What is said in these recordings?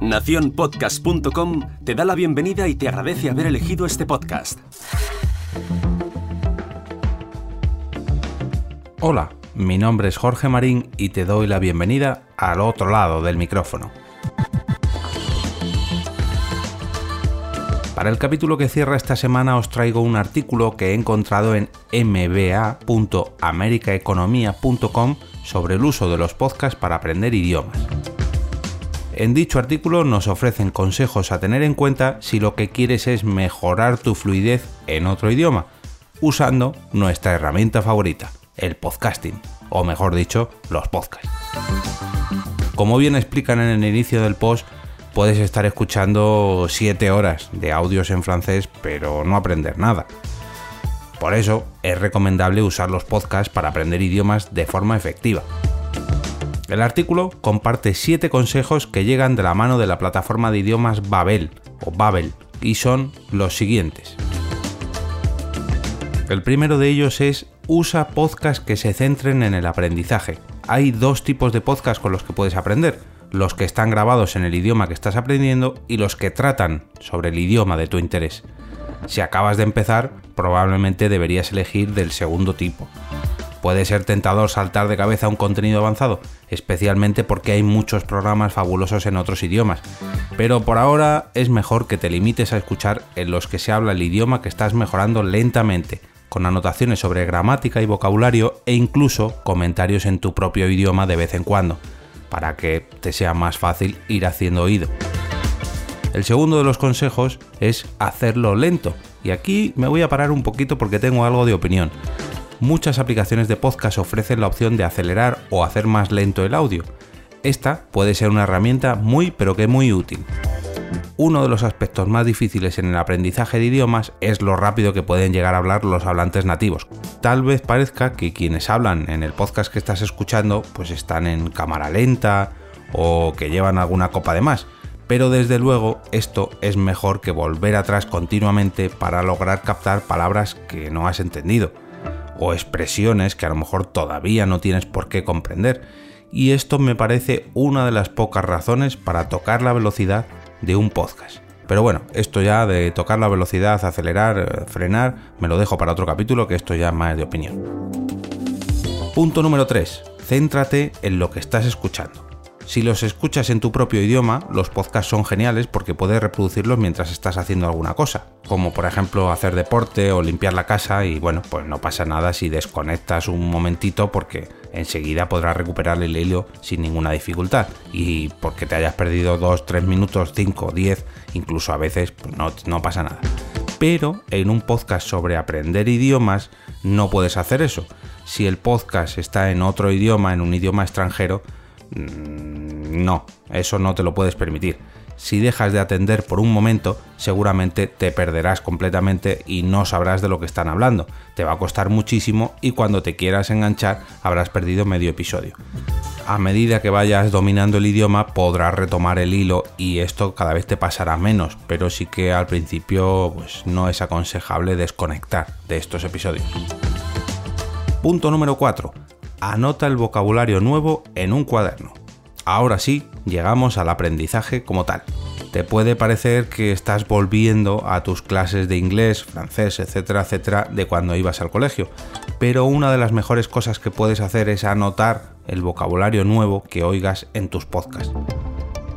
Naciónpodcast.com te da la bienvenida y te agradece haber elegido este podcast. Hola, mi nombre es Jorge Marín y te doy la bienvenida al otro lado del micrófono. Para el capítulo que cierra esta semana os traigo un artículo que he encontrado en mba.americaeconomia.com sobre el uso de los podcasts para aprender idiomas. En dicho artículo nos ofrecen consejos a tener en cuenta si lo que quieres es mejorar tu fluidez en otro idioma, usando nuestra herramienta favorita, el podcasting, o mejor dicho, los podcasts. Como bien explican en el inicio del post, puedes estar escuchando 7 horas de audios en francés, pero no aprender nada. Por eso es recomendable usar los podcasts para aprender idiomas de forma efectiva. El artículo comparte 7 consejos que llegan de la mano de la plataforma de idiomas Babel o Babel y son los siguientes. El primero de ellos es usa podcasts que se centren en el aprendizaje. Hay dos tipos de podcasts con los que puedes aprender, los que están grabados en el idioma que estás aprendiendo y los que tratan sobre el idioma de tu interés. Si acabas de empezar, probablemente deberías elegir del segundo tipo. Puede ser tentador saltar de cabeza a un contenido avanzado, especialmente porque hay muchos programas fabulosos en otros idiomas, pero por ahora es mejor que te limites a escuchar en los que se habla el idioma que estás mejorando lentamente, con anotaciones sobre gramática y vocabulario e incluso comentarios en tu propio idioma de vez en cuando, para que te sea más fácil ir haciendo oído. El segundo de los consejos es hacerlo lento, y aquí me voy a parar un poquito porque tengo algo de opinión muchas aplicaciones de podcast ofrecen la opción de acelerar o hacer más lento el audio. Esta puede ser una herramienta muy pero que muy útil. Uno de los aspectos más difíciles en el aprendizaje de idiomas es lo rápido que pueden llegar a hablar los hablantes nativos. Tal vez parezca que quienes hablan en el podcast que estás escuchando pues están en cámara lenta o que llevan alguna copa de más, pero desde luego esto es mejor que volver atrás continuamente para lograr captar palabras que no has entendido o expresiones que a lo mejor todavía no tienes por qué comprender. Y esto me parece una de las pocas razones para tocar la velocidad de un podcast. Pero bueno, esto ya de tocar la velocidad, acelerar, eh, frenar, me lo dejo para otro capítulo que esto ya es más de opinión. Punto número 3. Céntrate en lo que estás escuchando. Si los escuchas en tu propio idioma, los podcasts son geniales porque puedes reproducirlos mientras estás haciendo alguna cosa, como por ejemplo hacer deporte o limpiar la casa y bueno, pues no pasa nada si desconectas un momentito porque enseguida podrás recuperar el hilo sin ninguna dificultad y porque te hayas perdido 2, 3 minutos, 5, 10, incluso a veces pues no, pasa nada. Pero en un podcast sobre aprender idiomas no puedes hacer eso. Si el podcast está en otro idioma, en un idioma extranjero, no, eso no te lo puedes permitir. Si dejas de atender por un momento, seguramente te perderás completamente y no sabrás de lo que están hablando. Te va a costar muchísimo y cuando te quieras enganchar habrás perdido medio episodio. A medida que vayas dominando el idioma podrás retomar el hilo y esto cada vez te pasará menos, pero sí que al principio pues, no es aconsejable desconectar de estos episodios. Punto número 4 anota el vocabulario nuevo en un cuaderno. Ahora sí, llegamos al aprendizaje como tal. Te puede parecer que estás volviendo a tus clases de inglés, francés, etcétera, etcétera, de cuando ibas al colegio, pero una de las mejores cosas que puedes hacer es anotar el vocabulario nuevo que oigas en tus podcasts.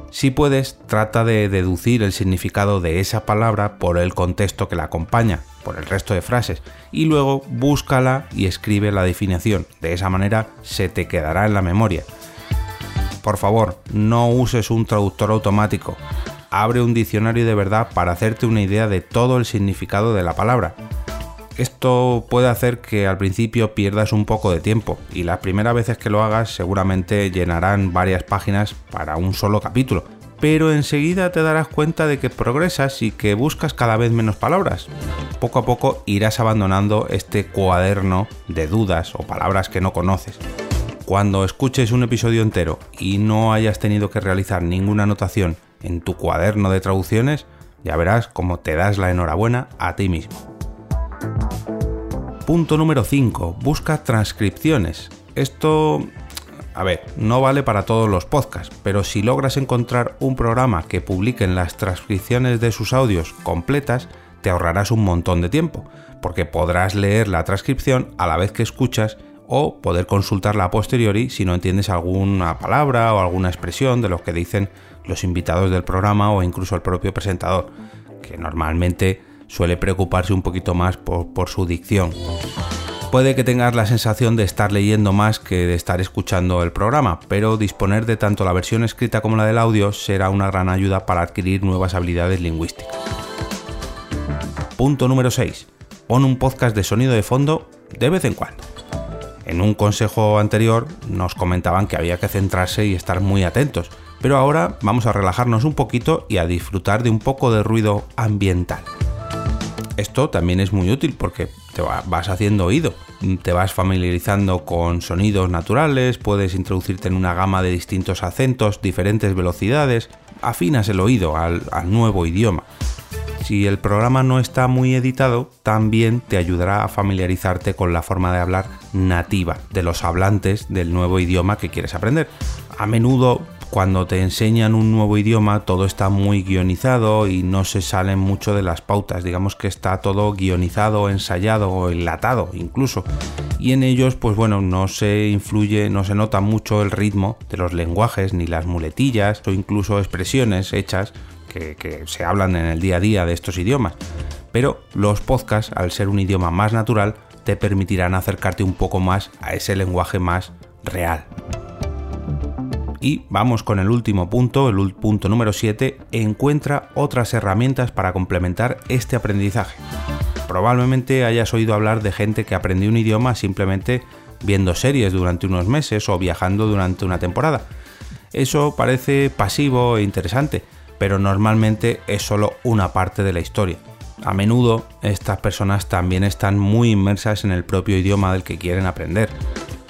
Si puedes, trata de deducir el significado de esa palabra por el contexto que la acompaña, por el resto de frases, y luego búscala y escribe la definición. De esa manera se te quedará en la memoria. Por favor, no uses un traductor automático. Abre un diccionario de verdad para hacerte una idea de todo el significado de la palabra. Esto puede hacer que al principio pierdas un poco de tiempo y las primeras veces que lo hagas seguramente llenarán varias páginas para un solo capítulo, pero enseguida te darás cuenta de que progresas y que buscas cada vez menos palabras. Poco a poco irás abandonando este cuaderno de dudas o palabras que no conoces. Cuando escuches un episodio entero y no hayas tenido que realizar ninguna anotación en tu cuaderno de traducciones, ya verás cómo te das la enhorabuena a ti mismo. Punto número 5. Busca transcripciones. Esto A ver, no vale para todos los podcasts, pero si logras encontrar un programa que publique las transcripciones de sus audios completas, te ahorrarás un montón de tiempo, porque podrás leer la transcripción a la vez que escuchas o poder consultarla a posteriori si no entiendes alguna palabra o alguna expresión de lo que dicen los invitados del programa o incluso el propio presentador, que normalmente suele preocuparse un poquito más por, por su dicción. Puede que tengas la sensación de estar leyendo más que de estar escuchando el programa, pero disponer de tanto la versión escrita como la del audio será una gran ayuda para adquirir nuevas habilidades lingüísticas. Punto número 6. Pon un podcast de sonido de fondo de vez en cuando. En un consejo anterior nos comentaban que había que centrarse y estar muy atentos, pero ahora vamos a relajarnos un poquito y a disfrutar de un poco de ruido ambiental. Esto también es muy útil porque te vas haciendo oído, te vas familiarizando con sonidos naturales, puedes introducirte en una gama de distintos acentos, diferentes velocidades, afinas el oído al, nuevo idioma. Si el programa no está muy editado, también te ayudará a familiarizarte con la forma de hablar nativa de los hablantes del nuevo idioma que quieres aprender. A menudo cuando te enseñan un nuevo idioma todo está muy guionizado y no se salen mucho de las pautas, digamos que está todo guionizado, ensayado o enlatado incluso. Y en ellos pues bueno, no se influye, no se nota mucho el ritmo de los lenguajes ni las muletillas o incluso expresiones hechas que, se hablan en el día a día de estos idiomas. Pero los podcasts, al ser un idioma más natural, te permitirán acercarte un poco más a ese lenguaje más real. Y vamos con el último punto, el punto número 7, encuentra otras herramientas para complementar este aprendizaje. Probablemente hayas oído hablar de gente que aprendió un idioma simplemente viendo series durante unos meses o viajando durante una temporada. Eso parece pasivo e interesante, pero normalmente es solo una parte de la historia. A menudo estas personas también están muy inmersas en el propio idioma del que quieren aprender.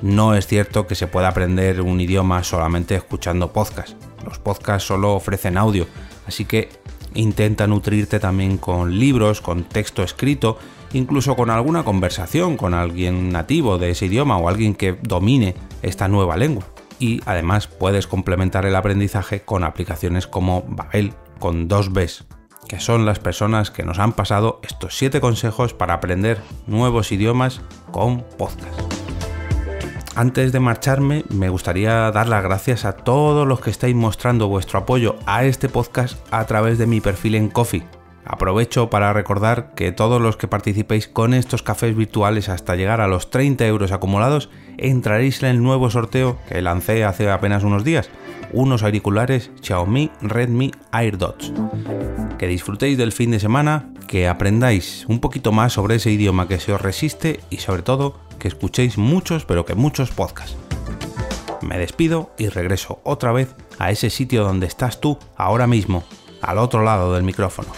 No es cierto que se pueda aprender un idioma solamente escuchando podcasts. Los podcasts solo ofrecen audio, así que intenta nutrirte también con libros, con texto escrito, incluso con alguna conversación con alguien nativo de ese idioma o alguien que domine esta nueva lengua. Y además puedes complementar el aprendizaje con aplicaciones como Babel, con dos Bs, que son las personas que nos han pasado estos 7 consejos para aprender nuevos idiomas con podcast. Antes de marcharme, me gustaría dar las gracias a todos los que estáis mostrando vuestro apoyo a este podcast a través de mi perfil en Coffee. Aprovecho para recordar que todos los que participéis con estos cafés virtuales hasta llegar a los 30 euros acumulados, entraréis en el nuevo sorteo que lancé hace apenas unos días, unos auriculares Xiaomi Redmi AirDots. Que disfrutéis del fin de semana, que aprendáis un poquito más sobre ese idioma que se os resiste y sobre todo que escuchéis muchos, pero que muchos podcasts. Me despido y regreso otra vez a ese sitio donde estás tú ahora mismo, al otro lado del micrófono.